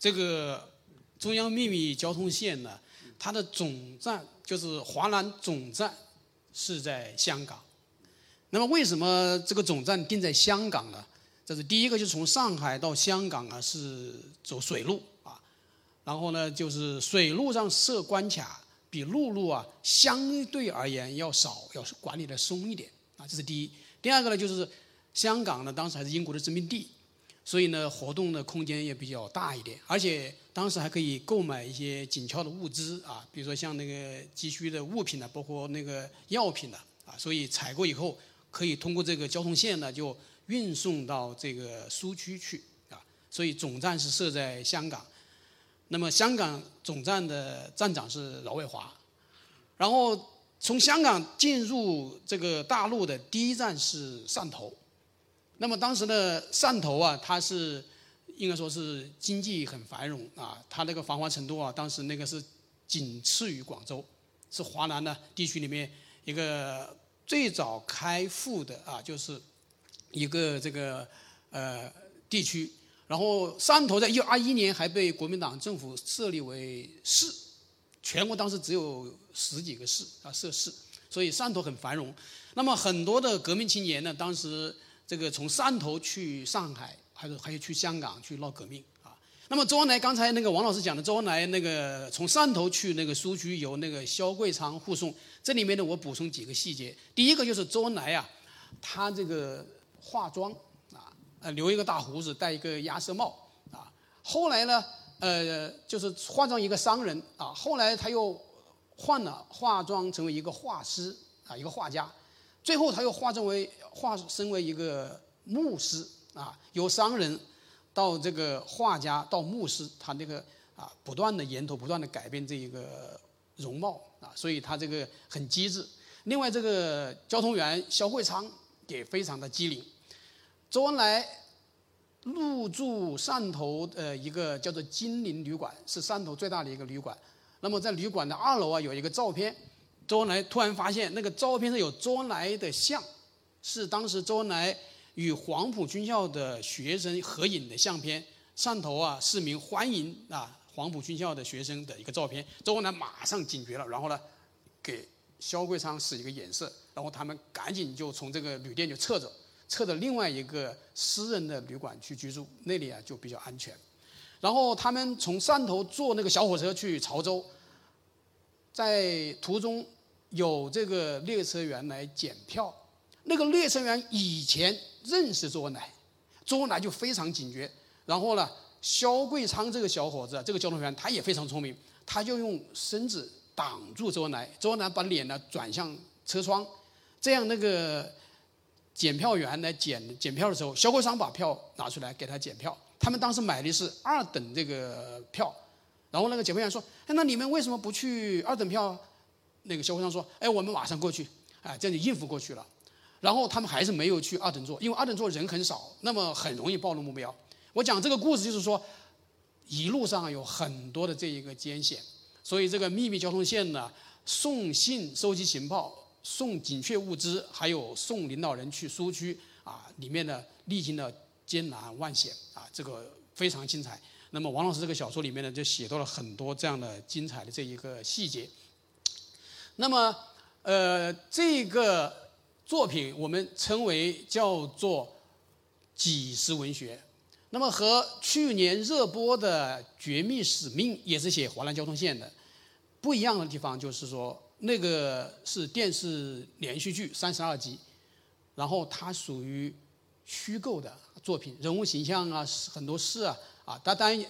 这个中央秘密交通线呢，它的总站就是华南总站是在香港。那么为什么这个总站定在香港呢？这是第一个，就是从上海到香港啊是走水路啊，然后呢就是水路上设关卡比陆路啊相对而言要少，要管理的松一点啊，这是第一。第二个呢就是香港呢当时还是英国的殖民地，所以呢活动的空间也比较大一点，而且当时还可以购买一些紧俏的物资啊，比如说像那个急需的物品呢，包括那个药品的啊，所以采购以后可以通过这个交通线呢就。运送到这个苏区去啊，所以总站是设在香港。那么香港总站的站长是饶卫华，然后从香港进入这个大陆的第一站是汕头。那么当时的汕头啊，它是应该说是经济很繁荣啊，它那个繁华程度啊，当时那个是仅次于广州，是华南的地区里面一个最早开埠的啊，就是。一个这个呃地区，然后汕头在一九二一年还被国民党政府设立为市，全国当时只有十几个市啊设市，所以汕头很繁荣。那么很多的革命青年呢，当时这个从汕头去上海，还有还有去香港去闹革命啊。那么周恩来刚才那个王老师讲的，周恩来那个从汕头去那个苏区由那个萧桂昌护送，这里面呢我补充几个细节。第一个就是周恩来呀，他这个。化妆啊，呃，留一个大胡子，戴一个鸭舌帽啊。后来呢，呃，就是化妆一个商人啊。后来他又换了化妆成为一个画师啊，一个画家。最后他又化身为化身为一个牧师啊，由商人到这个画家到牧师，他那个啊，不断的沿途不断的改变这一个容貌啊，所以他这个很机智。另外，这个交通员肖会昌。也非常的机灵。周恩来入住汕头的一个叫做金陵旅馆，是汕头最大的一个旅馆。那么在旅馆的二楼啊，有一个照片。周恩来突然发现，那个照片上有周恩来的像，是当时周恩来与黄埔军校的学生合影的相片。汕头啊，市民欢迎啊黄埔军校的学生的一个照片。周恩来马上警觉了，然后呢，给肖桂昌使一个眼色。然后他们赶紧就从这个旅店就撤走，撤到另外一个私人的旅馆去居住，那里啊就比较安全。然后他们从汕头坐那个小火车去潮州，在途中有这个列车员来检票，那个列车员以前认识周恩来，周恩来就非常警觉。然后呢，肖桂昌这个小伙子，这个交通员他也非常聪明，他就用身子挡住周恩来，周恩来把脸呢转向车窗。这样，那个检票员来检检票的时候，销货商把票拿出来给他检票。他们当时买的是二等这个票，然后那个检票员说：“哎，那你们为什么不去二等票？”那个销货商说：“哎，我们马上过去，哎，这样就应付过去了。”然后他们还是没有去二等座，因为二等座人很少，那么很容易暴露目标。我讲这个故事就是说，一路上有很多的这一个艰险，所以这个秘密交通线呢，送信收集情报。送紧缺物资，还有送领导人去苏区啊，里面呢历经了艰难万险啊，这个非常精彩。那么王老师这个小说里面呢，就写到了很多这样的精彩的这一个细节。那么，呃，这个作品我们称为叫做纪实文学。那么和去年热播的《绝密使命》也是写华南交通线的，不一样的地方就是说。那个是电视连续剧三十二集，然后它属于虚构的作品，人物形象啊，很多事啊，啊，它当然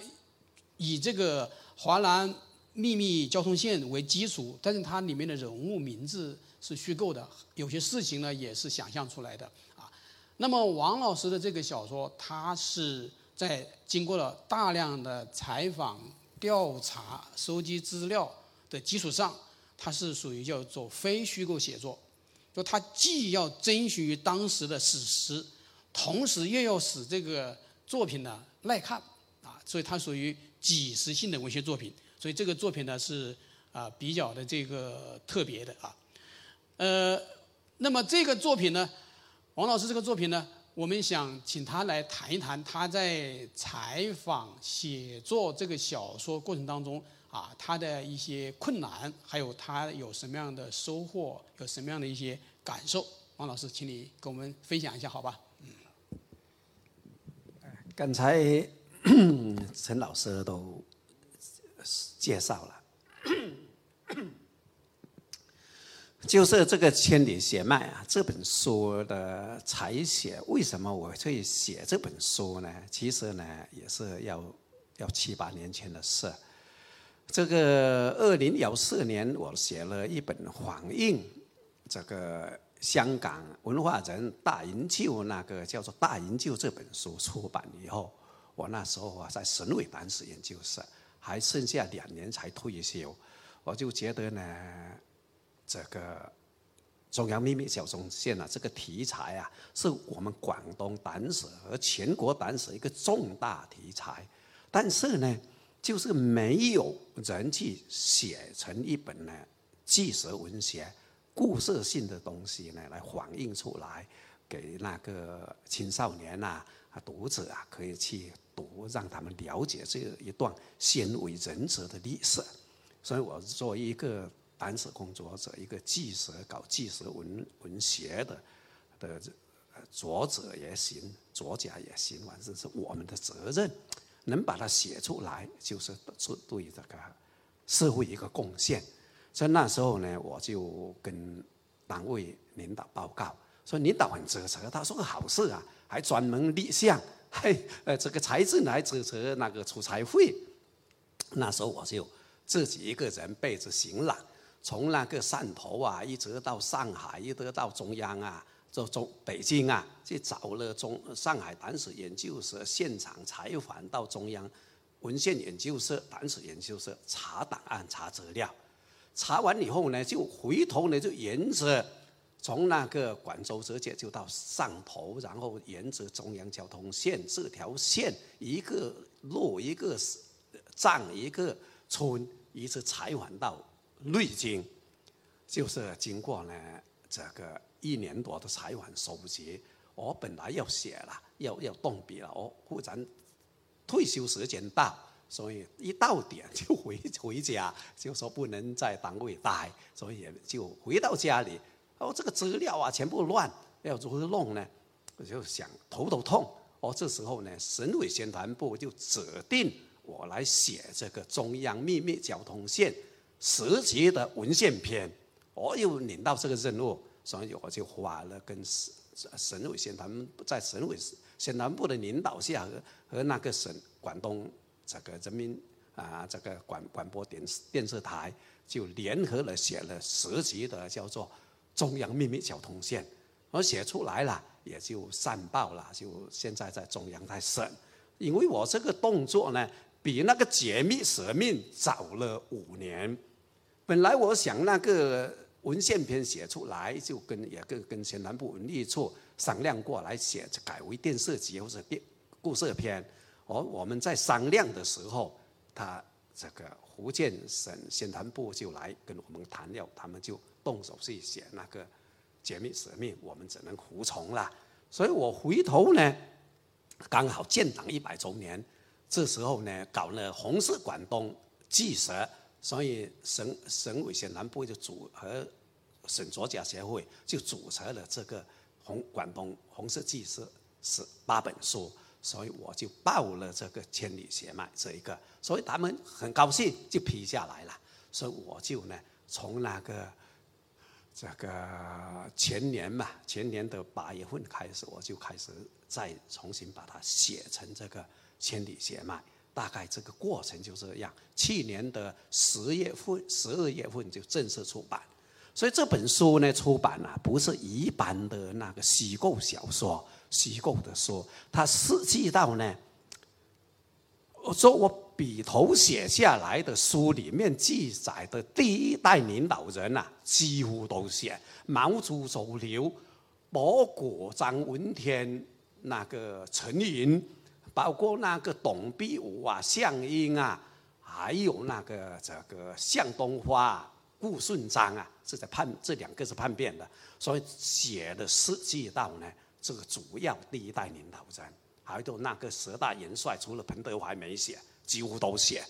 以这个华南秘密交通线为基础，但是它里面的人物名字是虚构的，有些事情呢也是想象出来的啊。那么王老师的这个小说，他是在经过了大量的采访、调查、收集资料的基础上。它是属于叫做非虚构写作，就它既要遵循于当时的史实，同时又要使这个作品呢耐看啊，所以它属于纪实性的文学作品。所以这个作品呢是啊比较的这个特别的啊。呃，那么这个作品呢，王老师这个作品呢，我们想请他来谈一谈他在采访写作这个小说过程当中啊，他的一些困难，还有他有什么样的收获，有什么样的一些感受。王老师，请你跟我们分享一下，好吧？嗯。刚才 陈老师都介绍了。就是这个《千里血脉》啊，这本书的采写，为什么我会写这本书呢？其实呢，也是要要七八年前的事。这个二零幺四年，我写了一本黄印，这个香港文化人大营救那个叫做《大营救》这本书出版以后，我那时候啊在省委办事研究室，还剩下两年才退休，我就觉得呢。这个中央秘密小中线啊，这个题材啊，是我们广东党史和全国党史一个重大题材，但是呢，就是没有人去写成一本呢纪实文学、故事性的东西呢，来反映出来，给那个青少年呐呐、读者啊，可以去读，让他们了解这一段鲜为人知的历史。所以我作为一个。党史工作者，一个纪实搞纪实文文学的的作者也行，作家也行，反正是我们的责任，能把它写出来，就是是对这个社会一个贡献。所以那时候呢，我就跟单位领导报告，说领导很支持，他说个好事啊，还专门立项，还呃这个财政来支持那个出差费。那时候我就自己一个人背着行囊。从那个汕头啊，一直到上海，一直到中央啊，就中北京啊，去找了中上海党史研究所现场采访，到中央文献研究所、党史研究所查档案、查资料。查完以后呢，就回头呢，就沿着从那个广州直接就到汕头，然后沿着中央交通线这条线，一个路一个站一个村，一直采访到。瑞金，就是经过呢这个一年多的采访收集，我本来要写了，要要动笔了，我忽然退休时间到，所以一到点就回回家，就说不能在单位待，所以就回到家里，哦，这个资料啊全部乱，要如何弄呢？我就想头头痛，哦，这时候呢，省委宣传部就指定我来写这个中央秘密交通线。十级的文献篇，我又领到这个任务，所以我就花了跟省省委宣传在省委宣传部的领导下和和那个省广东这个人民啊这个广广播电视电视台就联合了写了十级的叫做中央秘密交通线，我写出来了也就上报了，就现在在中央在审，因为我这个动作呢比那个解密舍命早了五年。本来我想那个文献篇写出来，就跟也跟跟前南部文艺处商量过来写，改为电视集或者电故事片。而我们在商量的时候，他这个福建省宣传部就来跟我们谈了，他们就动手去写那个解密使命，我们只能服从了。所以我回头呢，刚好建党一百周年，这时候呢，搞了红色广东纪实。所以省省委宣传部就组和省作家协会就组成了这个红广东红色纪实是八本书，所以我就报了这个千里血脉这一个，所以他们很高兴就批下来了，所以我就呢从那个这个前年嘛，前年的八月份开始，我就开始再重新把它写成这个千里血脉。大概这个过程就这样。去年的十月份、十二月份就正式出版，所以这本书呢出版了，不是一般的那个虚构小说、虚构的书，它涉及到呢，我说我笔头写下来的书里面记载的第一代领导人呐，几乎都写毛主席、周流、包括张闻天、那个陈云。包括那个董必武啊、项英啊，还有那个这个向东花、顾顺章啊，是在叛这两个是叛变的，所以写的涉及到呢这个主要第一代领导人，还有那个十大元帅，除了彭德怀没写，几乎都写。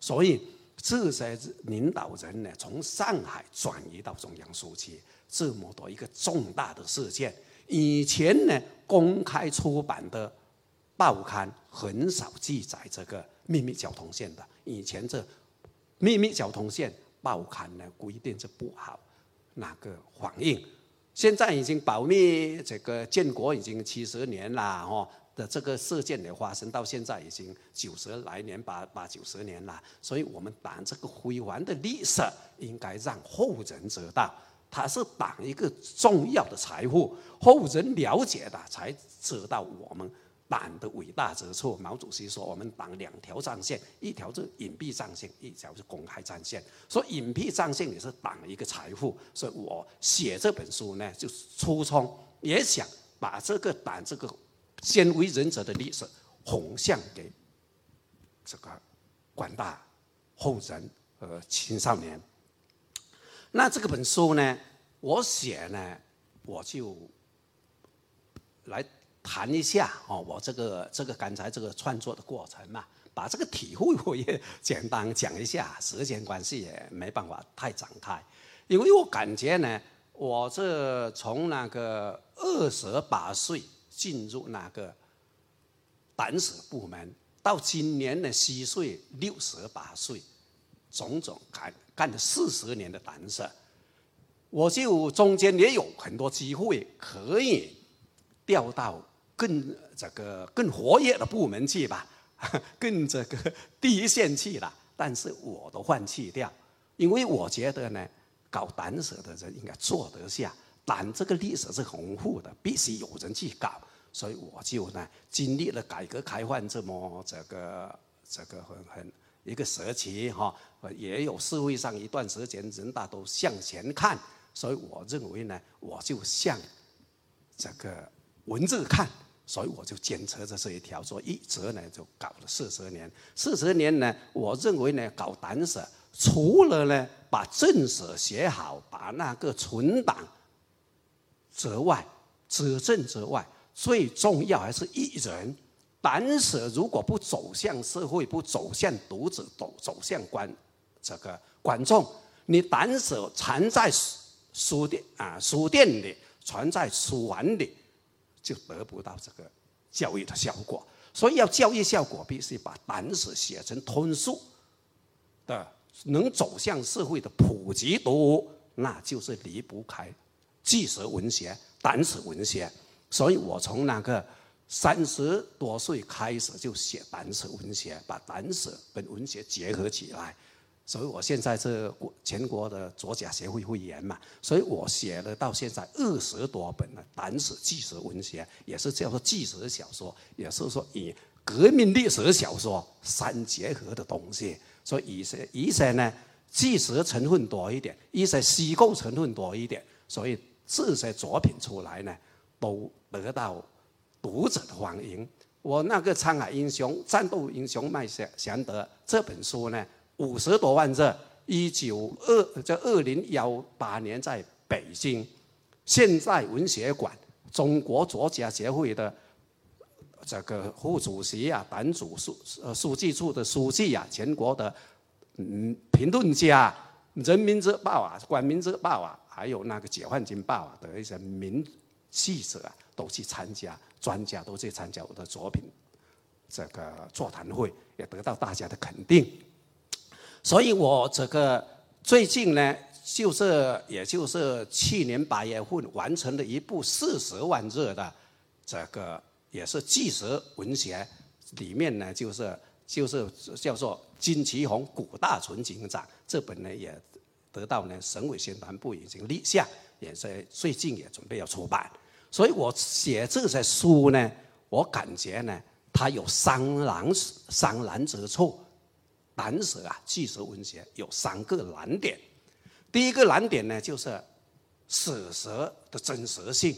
所以这些领导人呢，从上海转移到中央书记，这么多一个重大的事件，以前呢公开出版的报刊很少记载这个秘密交通线的。以前这秘密交通线报刊呢规定是不好那个反映。现在已经保密，这个建国已经七十年了，哦的这个事件的发生到现在已经九十来年，八八九十年了。所以我们党这个辉煌的历史应该让后人知道，它是党一个重要的财富，后人了解的才知道我们。党的伟大之处，毛主席说：“我们党两条战线，一条是隐蔽战线，一条是公开战线。说隐蔽战线也是党一个财富，所以我写这本书呢，就初衷也想把这个党这个鲜为人者的历史弘向给这个广大后人和青少年。那这个本书呢，我写呢，我就来。”谈一下哦，我这个这个刚才这个创作的过程嘛，把这个体会我也简单讲一下。时间关系也没办法太展开，因为我感觉呢，我这从那个二十八岁进入那个党史部门，到今年的虚岁六十八岁，种种干干了四十年的党史，我就中间也有很多机会可以调到。更这个更活跃的部门去吧，更这个第一线去了。但是我都放弃掉，因为我觉得呢，搞党史的人应该做得下。但这个历史是丰富的，必须有人去搞。所以我就呢，经历了改革开放这么这个这个很很一个时期哈，也有社会上一段时间人大都向前看。所以我认为呢，我就向这个文字看。所以我就坚持着这一条，说一直呢就搞了四十年。四十年呢，我认为呢搞党史，除了呢把正史写好，把那个存档之外，执政之外，最重要还是一人。党史如果不走向社会，不走向读者，走走向观这个观众，你党史藏在书店啊书店里，藏在书房里。就得不到这个教育的效果，所以要教育效果，必须把党史写成通俗的，能走向社会的普及读物，那就是离不开纪实文学、党史文学。所以我从那个三十多岁开始就写党史文学，把党史跟文学结合起来。所以我现在是国全国的作家协会会员嘛，所以我写了到现在二十多本的党史纪实文学，也是叫做纪实小说，也是说以革命历史小说相结合的东西。所以一些一些呢，纪实成分多一点，一些虚构成分多一点，所以这些作品出来呢，都得到读者的欢迎。我那个《沧海英雄》《战斗英雄麦祥祥德》这本书呢。五十多万字，一九二在二零幺八年在北京现代文学馆，中国作家协会的这个副主席啊，党组书呃书记处的书记啊，全国的嗯评论家，《人民日报》啊，《光明日报》啊，还有那个《解放军报》啊的一些名记者啊，都去参加，专家都去参加我的作品这个座谈会，也得到大家的肯定。所以我这个最近呢，就是也就是去年八月份完成了一部四十万字的这个也是纪实文学，里面呢就是就是叫做金奇红古大纯警长这本呢也得到呢省委宣传部已经立项，也在最近也准备要出版。所以我写这些书呢，我感觉呢它有伤难伤难之处。党史啊，纪实文学有三个难点。第一个难点呢，就是史实的真实性。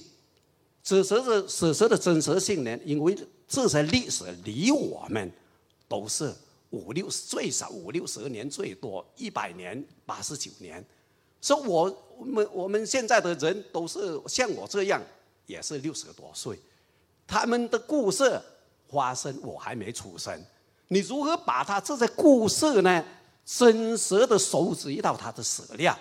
史实的史实的真实性呢，因为这些历史离我们都是五六最少五六十年，最多一百年、八十九年。所以我我们我们现在的人都是像我这样也是六十多岁，他们的故事发生我还没出生，你如何把他这些故事呢，真实的收集到他的史料？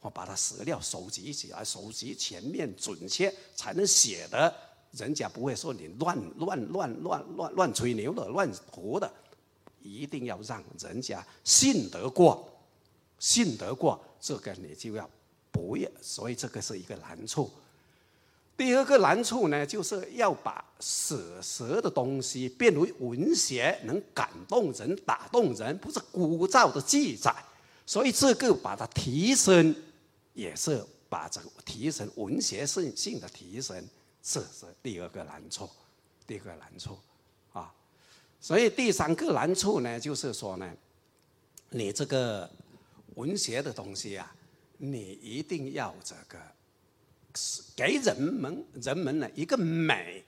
我把他史料收集起来，收集全面准确，才能写的，人家不会说你乱乱乱乱乱乱吹牛的、乱胡的，一定要让人家信得过，信得过，这个你就要不要，所以这个是一个难处。第二个难处呢，就是要把史实的东西变为文学，能感动人、打动人，不是枯燥的记载。所以这个把它提升，也是把这个提升文学性性的提升，这是第二个难处。第二个难处，所以第三个难处呢，就是说呢，你这个文学的东西啊，你一定要这个。给人们人们呢一个美，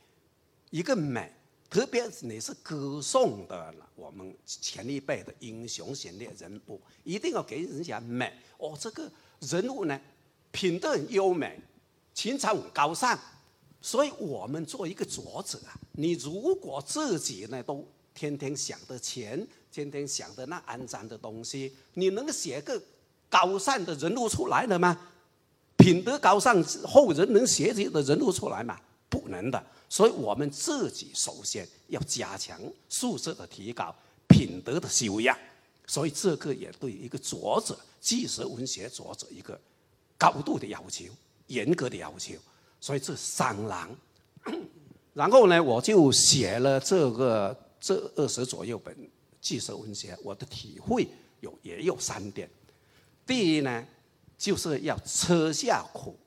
一个美，特别是你是歌颂的我们前一辈的英雄贤烈人物，一定要给人家美。哦，这个人物呢，品德很优美，情操很高尚，所以我们做一个作者啊，你如果自己呢都天天想着钱，天天想着那肮脏的东西，你能写个高尚的人物出来了吗？品德高尚，后人能写这的人物出来吗？不能的。所以我们自己首先要加强素质的提高，品德的修养。所以这个也对一个作者，纪实文学作者一个高度的要求，严格的要求。所以这三郎，然后呢，我就写了这个这二十左右本纪实文学，我的体会有也有三点。第一呢。就是要吃下苦，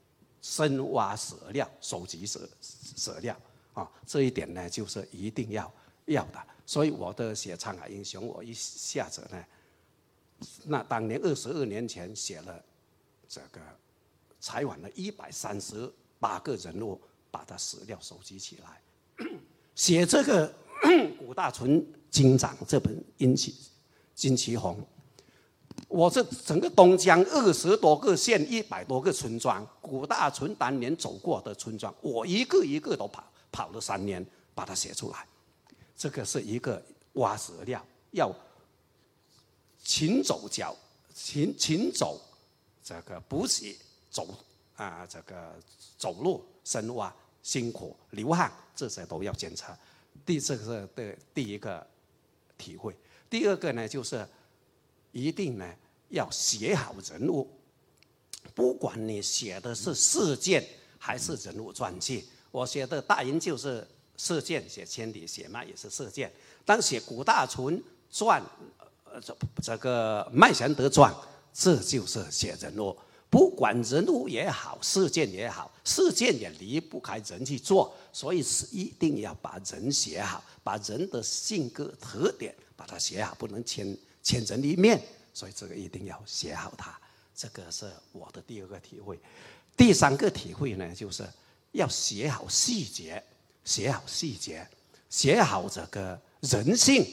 深挖史料，收集史史料啊！这一点呢，就是一定要要的。所以我的写《沧海英雄》，我一下子呢，那当年二十二年前写了这个，采访了一百三十八个人物，把他史料收集起来，写这个 古大存金长这本《金旗金旗红》。我这整个东江二十多个县，一百多个村庄，古大存当年走过的村庄，我一个一个都跑，跑了三年，把它写出来。这个是一个挖石料，要勤走脚，勤勤走，这个不是走啊，这个走路深挖辛苦流汗，这些都要检查。第这个是的第一个体会，第二个呢就是。一定呢要写好人物，不管你写的是事件还是人物传记。我写的大英就是事件，写千里写脉也是事件。当写古大存传，呃这这个麦贤德传，这就是写人物。不管人物也好，事件也好，事件也离不开人去做，所以是一定要把人写好，把人的性格特点把它写好，不能牵。千人一面，所以这个一定要写好它。这个是我的第二个体会。第三个体会呢，就是要写好细节，写好细节，写好这个人性。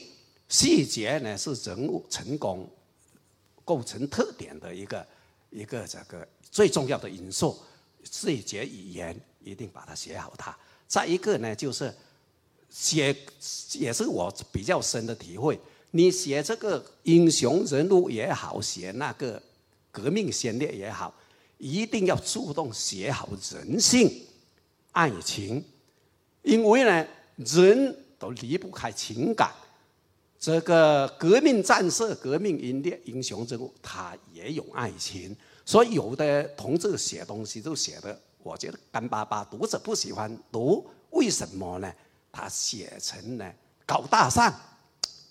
细节呢是人物成功构成特点的一个一个这个最重要的因素。细节语言一定把它写好它。再一个呢，就是写也是我比较深的体会。你写这个英雄人物也好，写那个革命先烈也好，一定要主动写好人性、爱情，因为呢，人都离不开情感。这个革命战士、革命英烈、英雄人物，他也有爱情，所以有的同志写东西都写的，我觉得干巴巴，读者不喜欢读。为什么呢？他写成呢高大上。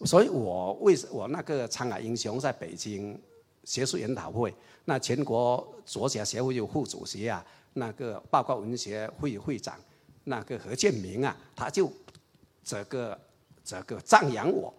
所以我为我那个沧海英雄在北京学术研讨会，那全国作家协会有副主席啊，那个报告文学会会长那个何建明啊，他就这个这个赞扬我，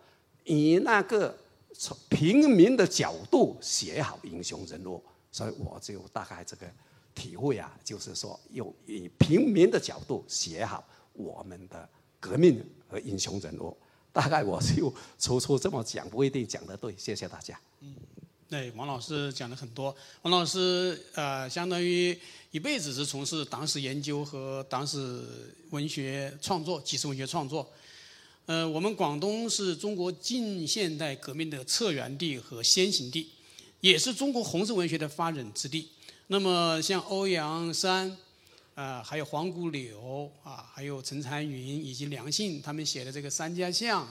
以那个从平民的角度写好英雄人物，所以我就大概这个体会啊，就是说用以平民的角度写好我们的革命和英雄人物。大概我就初初这么讲，不一定讲得对。谢谢大家。嗯，对，王老师讲了很多。王老师呃，相当于一辈子是从事党史研究和党史文学创作、纪实文学创作。呃，我们广东是中国近现代革命的策源地和先行地，也是中国红色文学的发展之地。那么，像欧阳山，啊，还有黄谷柳啊，还有陈残云以及梁信他们写的这个《三家巷》、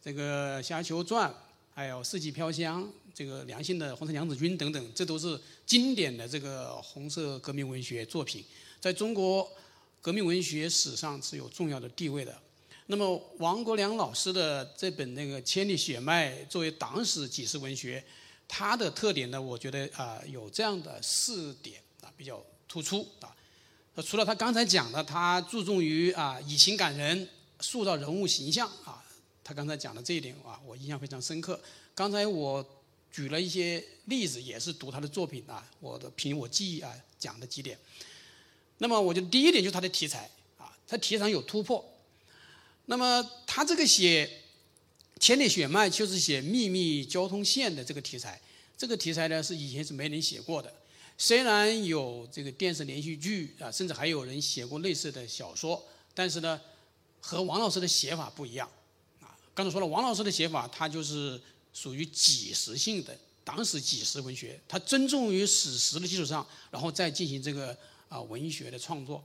这个《虾球传》，还有《四季飘香》，这个梁信的《红色娘子军》等等，这都是经典的这个红色革命文学作品，在中国革命文学史上是有重要的地位的。那么王国良老师的这本那个《千里血脉》作为党史纪实文学，它的特点呢，我觉得啊有这样的四点啊比较突出啊。除了他刚才讲的，他注重于啊以情感人，塑造人物形象啊，他刚才讲的这一点啊，我印象非常深刻。刚才我举了一些例子，也是读他的作品啊，我的凭我记忆啊讲的几点。那么我觉得第一点就是他的题材啊，他题材有突破。那么他这个写《千里血脉》就是写秘密交通线的这个题材，这个题材呢是以前是没人写过的。虽然有这个电视连续剧啊，甚至还有人写过类似的小说，但是呢，和王老师的写法不一样。啊，刚才说了，王老师的写法他就是属于纪实性的党史纪实文学，他尊重于史实的基础上，然后再进行这个啊文学的创作。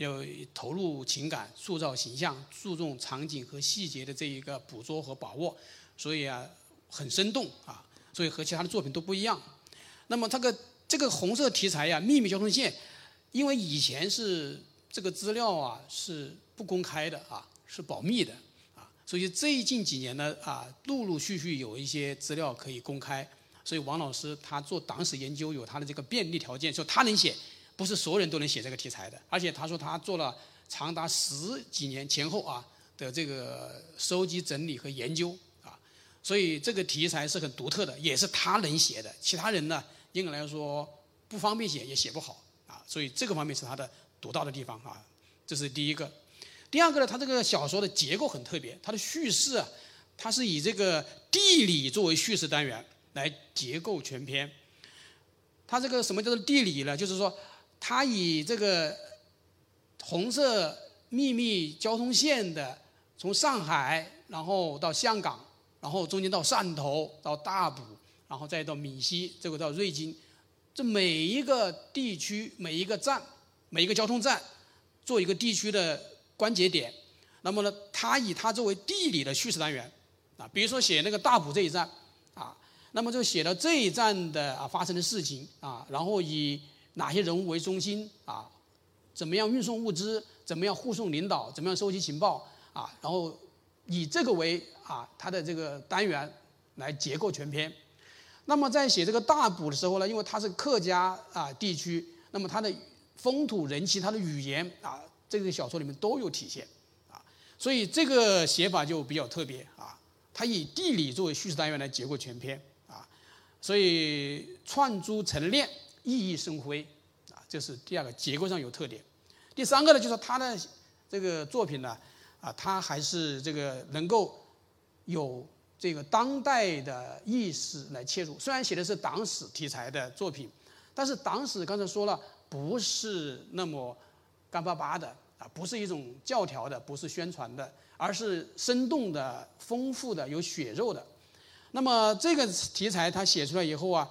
要投入情感、塑造形象、注重场景和细节的这一个捕捉和把握，所以啊，很生动啊，所以和其他的作品都不一样。那么这个这个红色题材呀，秘密交通线，因为以前是这个资料啊是不公开的啊，是保密的啊，所以最近几年呢啊，陆陆续续有一些资料可以公开，所以王老师他做党史研究有他的这个便利条件，就他能写。不是所有人都能写这个题材的，而且他说他做了长达十几年前后啊的这个收集整理和研究啊，所以这个题材是很独特的，也是他能写的，其他人呢应该来说不方便写也写不好啊，所以这个方面是他的独到的地方啊，这是第一个。第二个呢，他这个小说的结构很特别，它的叙事啊，它是以这个地理作为叙事单元来结构全篇。它这个什么叫做地理呢？就是说。他以这个红色秘密交通线的，从上海然后到香港，然后中间到汕头到大埔，然后再到闽西，这个到瑞金，这每一个地区每一个站每一个交通站，做一个地区的关节点。那么呢，他以它作为地理的叙事单元啊，比如说写那个大埔这一站啊，那么就写到这一站的啊发生的事情啊，然后以。哪些人物为中心啊？怎么样运送物资？怎么样护送领导？怎么样收集情报啊？然后以这个为啊，它的这个单元来结构全篇。那么在写这个大补的时候呢，因为它是客家啊地区，那么它的风土人情、它的语言啊，这个小说里面都有体现啊，所以这个写法就比较特别啊。它以地理作为叙事单元来结构全篇啊，所以串珠成链。熠熠生辉，啊，这是第二个结构上有特点。第三个呢，就是他的这个作品呢，啊，他还是这个能够有这个当代的意识来切入。虽然写的是党史题材的作品，但是党史刚才说了，不是那么干巴巴的啊，不是一种教条的，不是宣传的，而是生动的、丰富的、有血肉的。那么这个题材他写出来以后啊。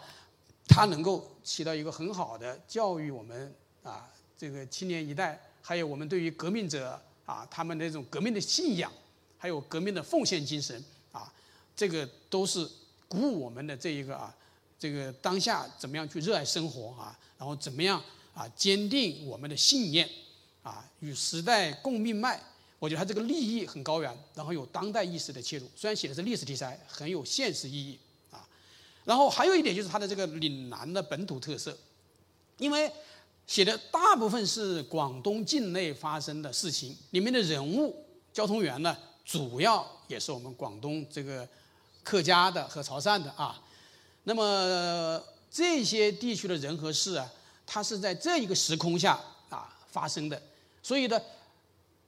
它能够起到一个很好的教育我们啊，这个青年一代，还有我们对于革命者啊，他们那种革命的信仰，还有革命的奉献精神啊，这个都是鼓舞我们的这一个啊，这个当下怎么样去热爱生活啊，然后怎么样啊坚定我们的信念啊，与时代共命脉。我觉得他这个立意很高远，然后有当代意识的切入，虽然写的是历史题材，很有现实意义。然后还有一点就是它的这个岭南的本土特色，因为写的大部分是广东境内发生的事情，里面的人物、交通员呢，主要也是我们广东这个客家的和潮汕的啊。那么这些地区的人和事啊，它是在这一个时空下啊发生的，所以呢，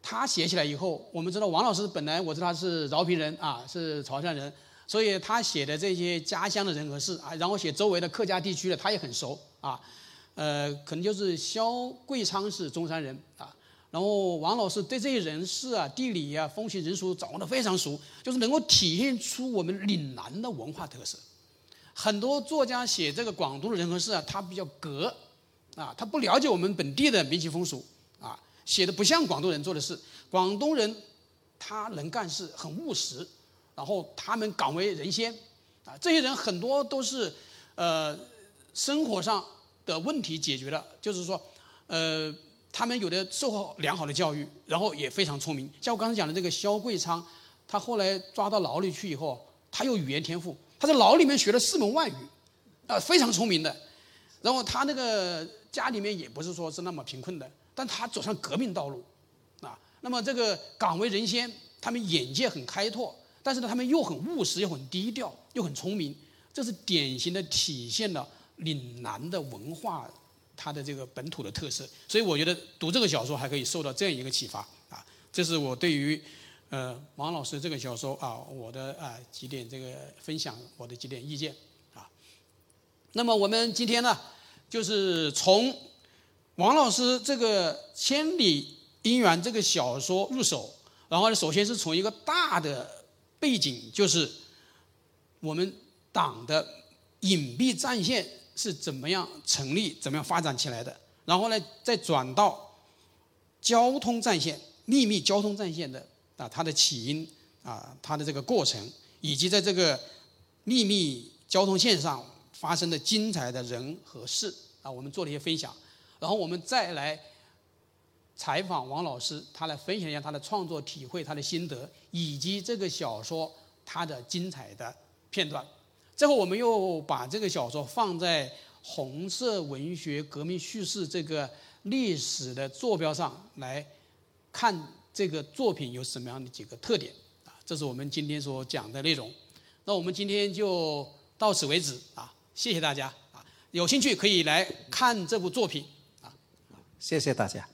他写起来以后，我们知道王老师本来我知道他是饶平人啊，是潮汕人。所以他写的这些家乡的人和事啊，然后写周围的客家地区的，他也很熟啊。呃，可能就是萧贵昌是中山人啊，然后王老师对这些人事啊、地理啊、风情人俗掌握的非常熟，就是能够体现出我们岭南的文化特色。很多作家写这个广东的人和事啊，他比较隔啊，他不了解我们本地的民情风俗啊，写的不像广东人做的事。广东人他能干事，很务实，然后他们敢为人先啊，这些人很多都是呃生活上。的问题解决了，就是说，呃，他们有的受过良好的教育，然后也非常聪明。像我刚才讲的这个肖贵昌，他后来抓到牢里去以后，他有语言天赋，他在牢里面学了四门外语，啊，非常聪明的。然后他那个家里面也不是说是那么贫困的，但他走上革命道路，啊，那么这个敢为人先，他们眼界很开拓，但是呢，他们又很务实，又很低调，又很聪明，这是典型的体现了。岭南的文化，它的这个本土的特色，所以我觉得读这个小说还可以受到这样一个启发啊。这是我对于呃王老师这个小说啊，我的啊几点这个分享，我的几点意见啊。那么我们今天呢，就是从王老师这个《千里姻缘》这个小说入手，然后呢，首先是从一个大的背景，就是我们党的隐蔽战线。是怎么样成立、怎么样发展起来的？然后呢，再转到交通战线、秘密交通战线的啊，它的起因啊，它的这个过程，以及在这个秘密交通线上发生的精彩的人和事啊，我们做了一些分享。然后我们再来采访王老师，他来分享一下他的创作体会、他的心得，以及这个小说它的精彩的片段。最后，我们又把这个小说放在红色文学革命叙事这个历史的坐标上来看这个作品有什么样的几个特点啊？这是我们今天所讲的内容。那我们今天就到此为止啊！谢谢大家啊！有兴趣可以来看这部作品啊！谢谢大家。